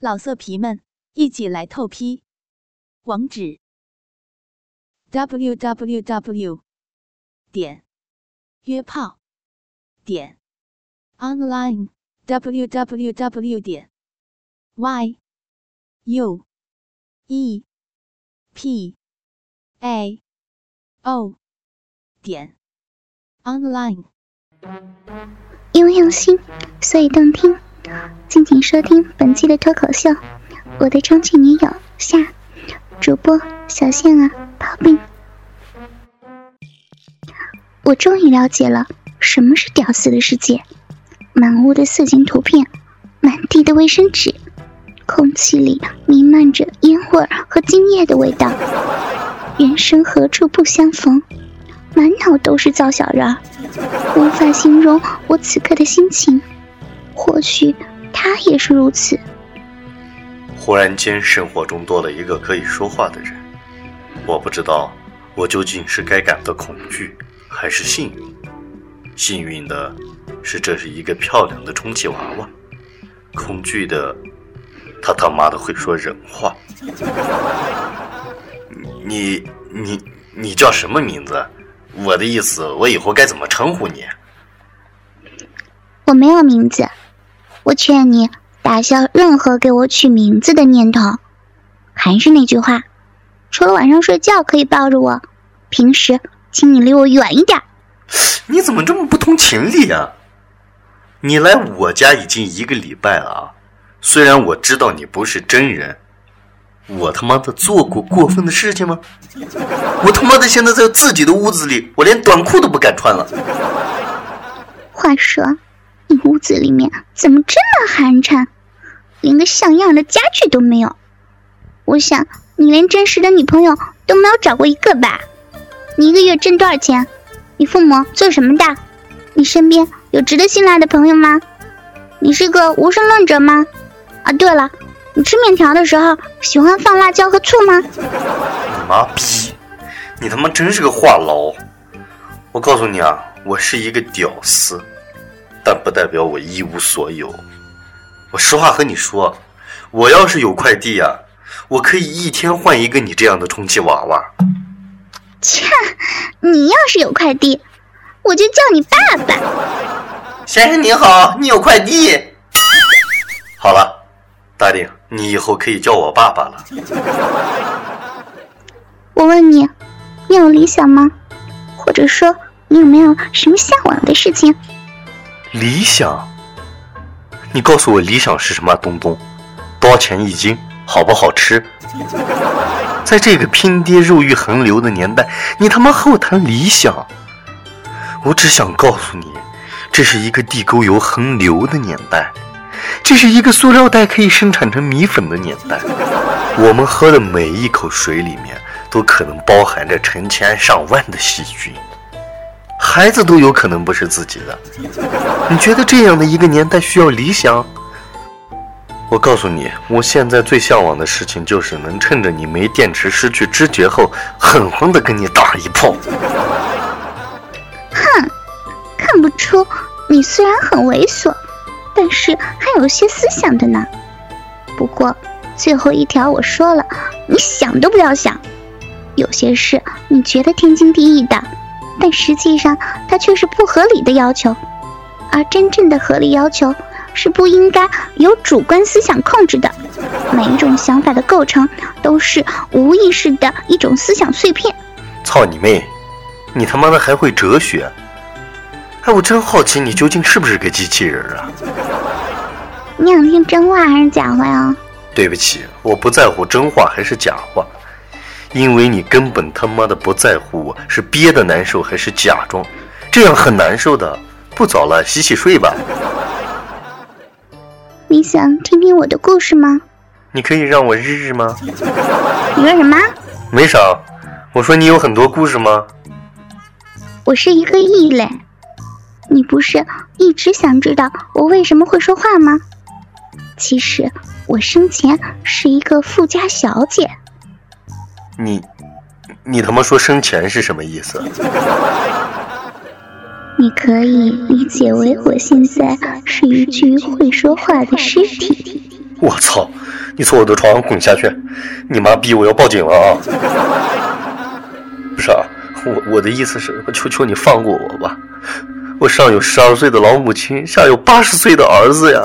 老色皮们，一起来透批！网址：w w w 点约炮点 online w w w 点 y u e p a o 点 online。因为用心，所以动听。敬请收听本期的脱口秀，《我的充气女友》下，主播小仙儿刨冰。我终于了解了什么是屌丝的世界，满屋的色情图片，满地的卫生纸，空气里弥漫着烟味和精液的味道，人生何处不相逢，满脑都是造小人，无法形容我此刻的心情。或许他也是如此。忽然间，生活中多了一个可以说话的人，我不知道我究竟是该感到恐惧还是幸运。幸运的是，这是一个漂亮的充气娃娃；恐惧的，他他妈的会说人话。你你你叫什么名字？我的意思，我以后该怎么称呼你？我没有名字。我劝你打消任何给我取名字的念头。还是那句话，除了晚上睡觉可以抱着我，平时请你离我远一点。你怎么这么不通情理啊？你来我家已经一个礼拜了，虽然我知道你不是真人，我他妈的做过过分的事情吗？我他妈的现在在自己的屋子里，我连短裤都不敢穿了。话说。你屋子里面怎么这么寒碜，连个像样的家具都没有？我想你连真实的女朋友都没有找过一个吧？你一个月挣多少钱？你父母做什么的？你身边有值得信赖的朋友吗？你是个无神论者吗？啊，对了，你吃面条的时候喜欢放辣椒和醋吗？你妈逼！你他妈真是个话痨！我告诉你啊，我是一个屌丝。但不代表我一无所有。我实话和你说，我要是有快递呀，我可以一天换一个你这样的充气娃娃。切，你要是有快递，我就叫你爸爸。先生你好，你有快递。好了，大丁，你以后可以叫我爸爸了。我问你，你有理想吗？或者说，你有没有什么向往的事情？理想，你告诉我理想是什么东东？多少钱一斤？好不好吃？在这个拼爹肉欲横流的年代，你他妈和我谈理想？我只想告诉你，这是一个地沟油横流的年代，这是一个塑料袋可以生产成米粉的年代。我们喝的每一口水里面，都可能包含着成千上万的细菌。孩子都有可能不是自己的，你觉得这样的一个年代需要理想？我告诉你，我现在最向往的事情就是能趁着你没电池、失去知觉后，狠狠的跟你打一炮。哼，看不出你虽然很猥琐，但是还有些思想的呢。不过最后一条我说了，你想都不要想。有些事你觉得天经地义的。但实际上，它却是不合理的要求，而真正的合理要求是不应该由主观思想控制的。每一种想法的构成都是无意识的一种思想碎片。操你妹！你他妈的还会哲学？哎，我真好奇你究竟是不是个机器人啊？你想听真话还是假话呀？对不起，我不在乎真话还是假话。因为你根本他妈的不在乎我是憋的难受还是假装，这样很难受的。不早了，洗洗睡吧。你想听听我的故事吗？你可以让我日日吗？你说什么？没啥。我说你有很多故事吗？我是一个异类。你不是一直想知道我为什么会说话吗？其实我生前是一个富家小姐。你，你他妈说生前是什么意思？你可以理解为我现在是一具会说话的尸体。我操！你从我的床上滚下去！你妈逼！我要报警了啊！不是啊，我我的意思是，我求求你放过我吧！我上有十二岁的老母亲，下有八十岁的儿子呀！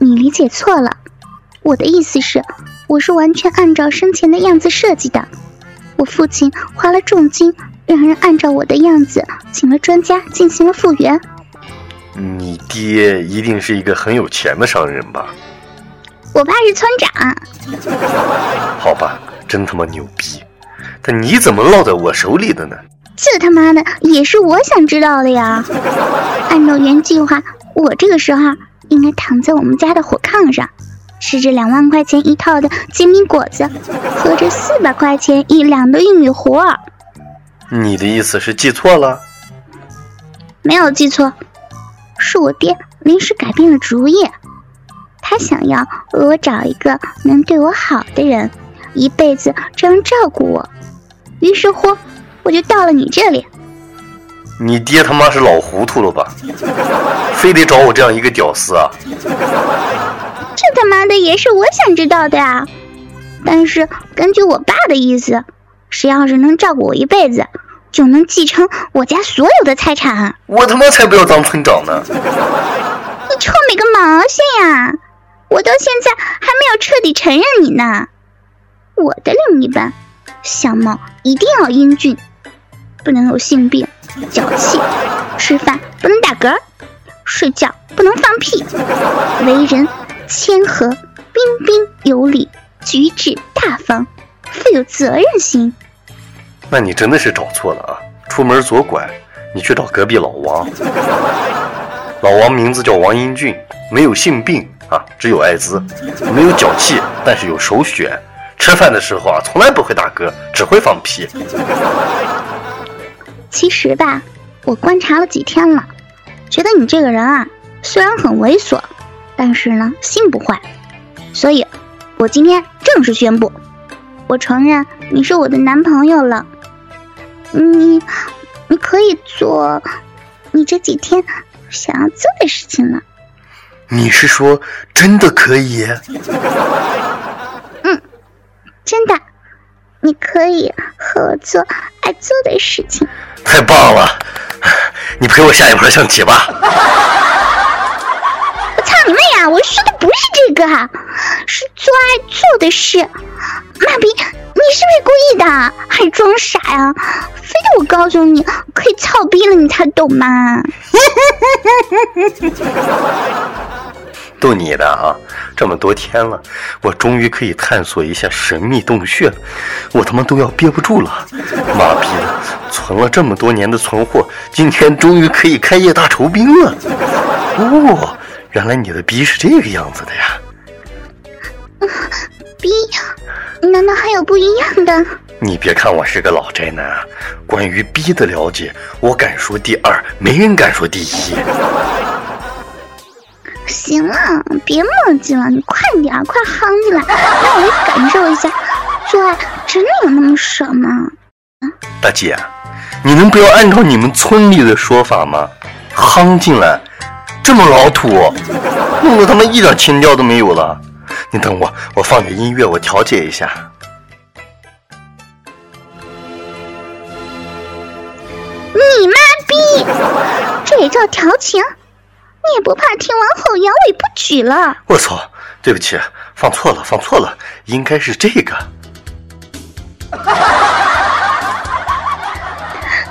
你理解错了，我的意思是，我是完全按照生前的样子设计的。我父亲花了重金，让人按照我的样子，请了专家进行了复原。你爹一定是一个很有钱的商人吧？我爸是村长。好吧，真他妈牛逼！但你怎么落在我手里的呢？这他妈的也是我想知道的呀！按照原计划，我这个时候应该躺在我们家的火炕上，吃着两万块钱一套的煎饼果子，喝着四百块钱一两的玉米糊。你的意思是记错了？没有记错。是我爹临时改变了主意，他想要为我找一个能对我好的人，一辈子这样照顾我。于是乎，我就到了你这里。你爹他妈是老糊涂了吧？非得找我这样一个屌丝啊？这他妈的也是我想知道的啊！但是根据我爸的意思，谁要是能照顾我一辈子。就能继承我家所有的财产。我他妈才不要当村长呢！你臭美个毛线呀！我到现在还没有彻底承认你呢。我的另一半相貌一定要英俊，不能有性病、脚气，吃饭不能打嗝，睡觉不能放屁，为人谦和、彬彬有礼，举止大方，富有责任心。那你真的是找错了啊！出门左拐，你去找隔壁老王。老王名字叫王英俊，没有性病啊，只有艾滋，没有脚气，但是有首选。吃饭的时候啊，从来不会打嗝，只会放屁。其实吧，我观察了几天了，觉得你这个人啊，虽然很猥琐，但是呢，心不坏。所以，我今天正式宣布，我承认你是我的男朋友了。你，你可以做你这几天想要做的事情了。你是说真的可以？嗯，真的，你可以和我做爱做的事情。太棒了！你陪我下一盘象棋吧。我！说的不是这个，是做爱做的事。妈逼！你是不是故意的？还装傻呀？非得我告诉你可以操逼了你才懂吗？逗你的啊！这么多天了，我终于可以探索一下神秘洞穴了，我他妈都要憋不住了！妈逼的，存了这么多年的存货，今天终于可以开业大酬宾了！哦，原来你的逼是这个样子的呀！逼。难道还有不一样的？你别看我是个老宅男，关于逼的了解，我敢说第二，没人敢说第一。行了，别墨迹了，你快点，快夯进来，让我也感受一下，做爱真的有那么爽吗？大姐，你能不要按照你们村里的说法吗？夯进来，这么老土，弄得他妈一点情调都没有了。你等我，我放点音乐，我调节一下。你妈逼！这也叫调情？你也不怕听完后阳痿不举了？我操！对不起，放错了，放错了，应该是这个。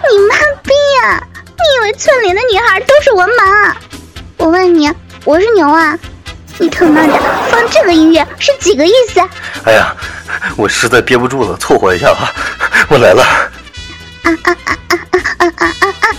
你妈逼呀！你以为村里的女孩都是文盲？我问你，我是牛啊？你他妈的放这个音乐是几个意思？哎呀，我实在憋不住了，凑合一下吧，我来了。啊啊啊啊啊啊啊啊啊啊啊啊啊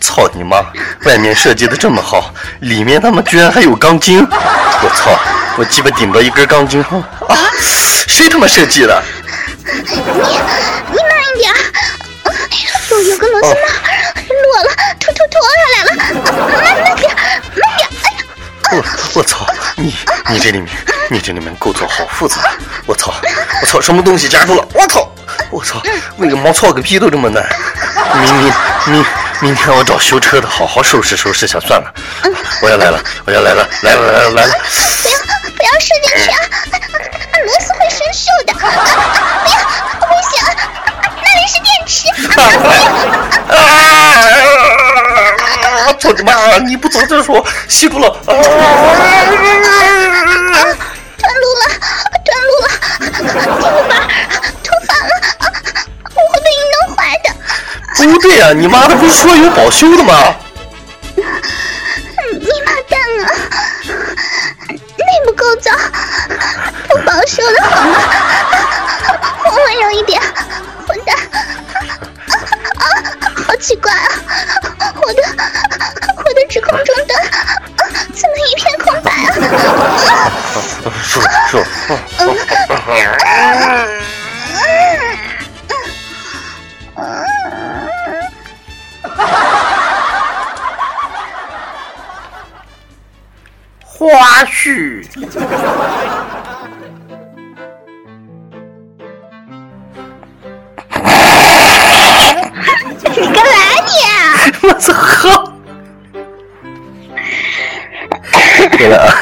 操你妈！外面设计的这么好，里面他妈居然还有钢筋！我操！我鸡巴顶到一根钢筋上啊！谁他妈设计的？你你慢一点，有有个螺丝帽落了，突突脱下来了，慢慢点，慢点！哎呀！我我操！你你这里面你这里面构造好复杂！我操！我操！什么东西夹住了？我操！我操！为个毛操个屁都这么难！明明明明天我找修车的好好收拾收拾下算了。我要来了！我要来了！来了来了来了！不要不要射进去啊！螺丝会生锈的！不要危险！那里是电池！啊！操你妈！你不早点说，熄不了！啊不对呀、你妈的不是说有保修的吗？你妈蛋啊！内部构造不保修的好吗？我温柔一点，混蛋！啊，好奇怪啊！我的我的指控终端怎么一片空白啊？是是。对了啊，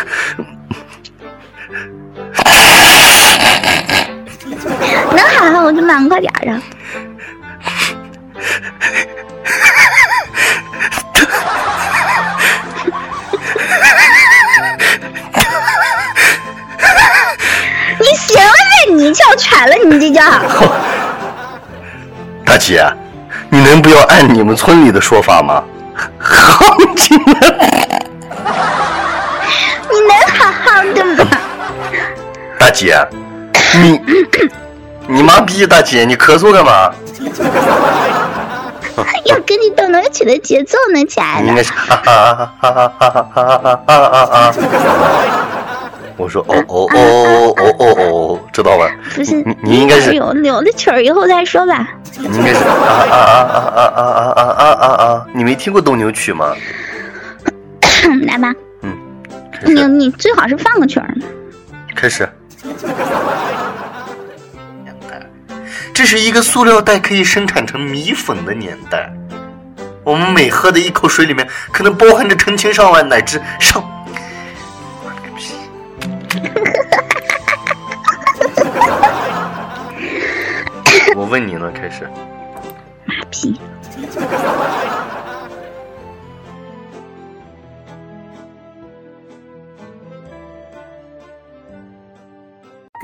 能喊喊我就懒快点儿啊！你行了呗，你叫喘了，你这叫 大姐，你能不要按你们村里的说法吗？好你们！你能好好的吗？大姐，你 你妈逼！大姐，你咳嗽干嘛？要跟你斗牛曲的节奏呢，亲爱的。应该是哈哈哈哈哈哈哈哈哈哈哈。我说哦哦哦哦哦哦，知道吧？不是你，你应该是，有留的曲儿以后再说吧。你应该是啊啊啊啊啊啊啊啊啊啊！你没听过斗牛曲吗？来吧，你你最好是放个曲儿。开始。这是一个塑料袋可以生产成米粉的年代，我们每喝的一口水里面可能包含着成千上万乃至上。妈了个屁！我问你呢，开始。马屁！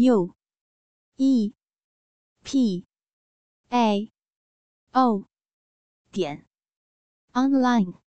u e. P. A. O. 点。Online。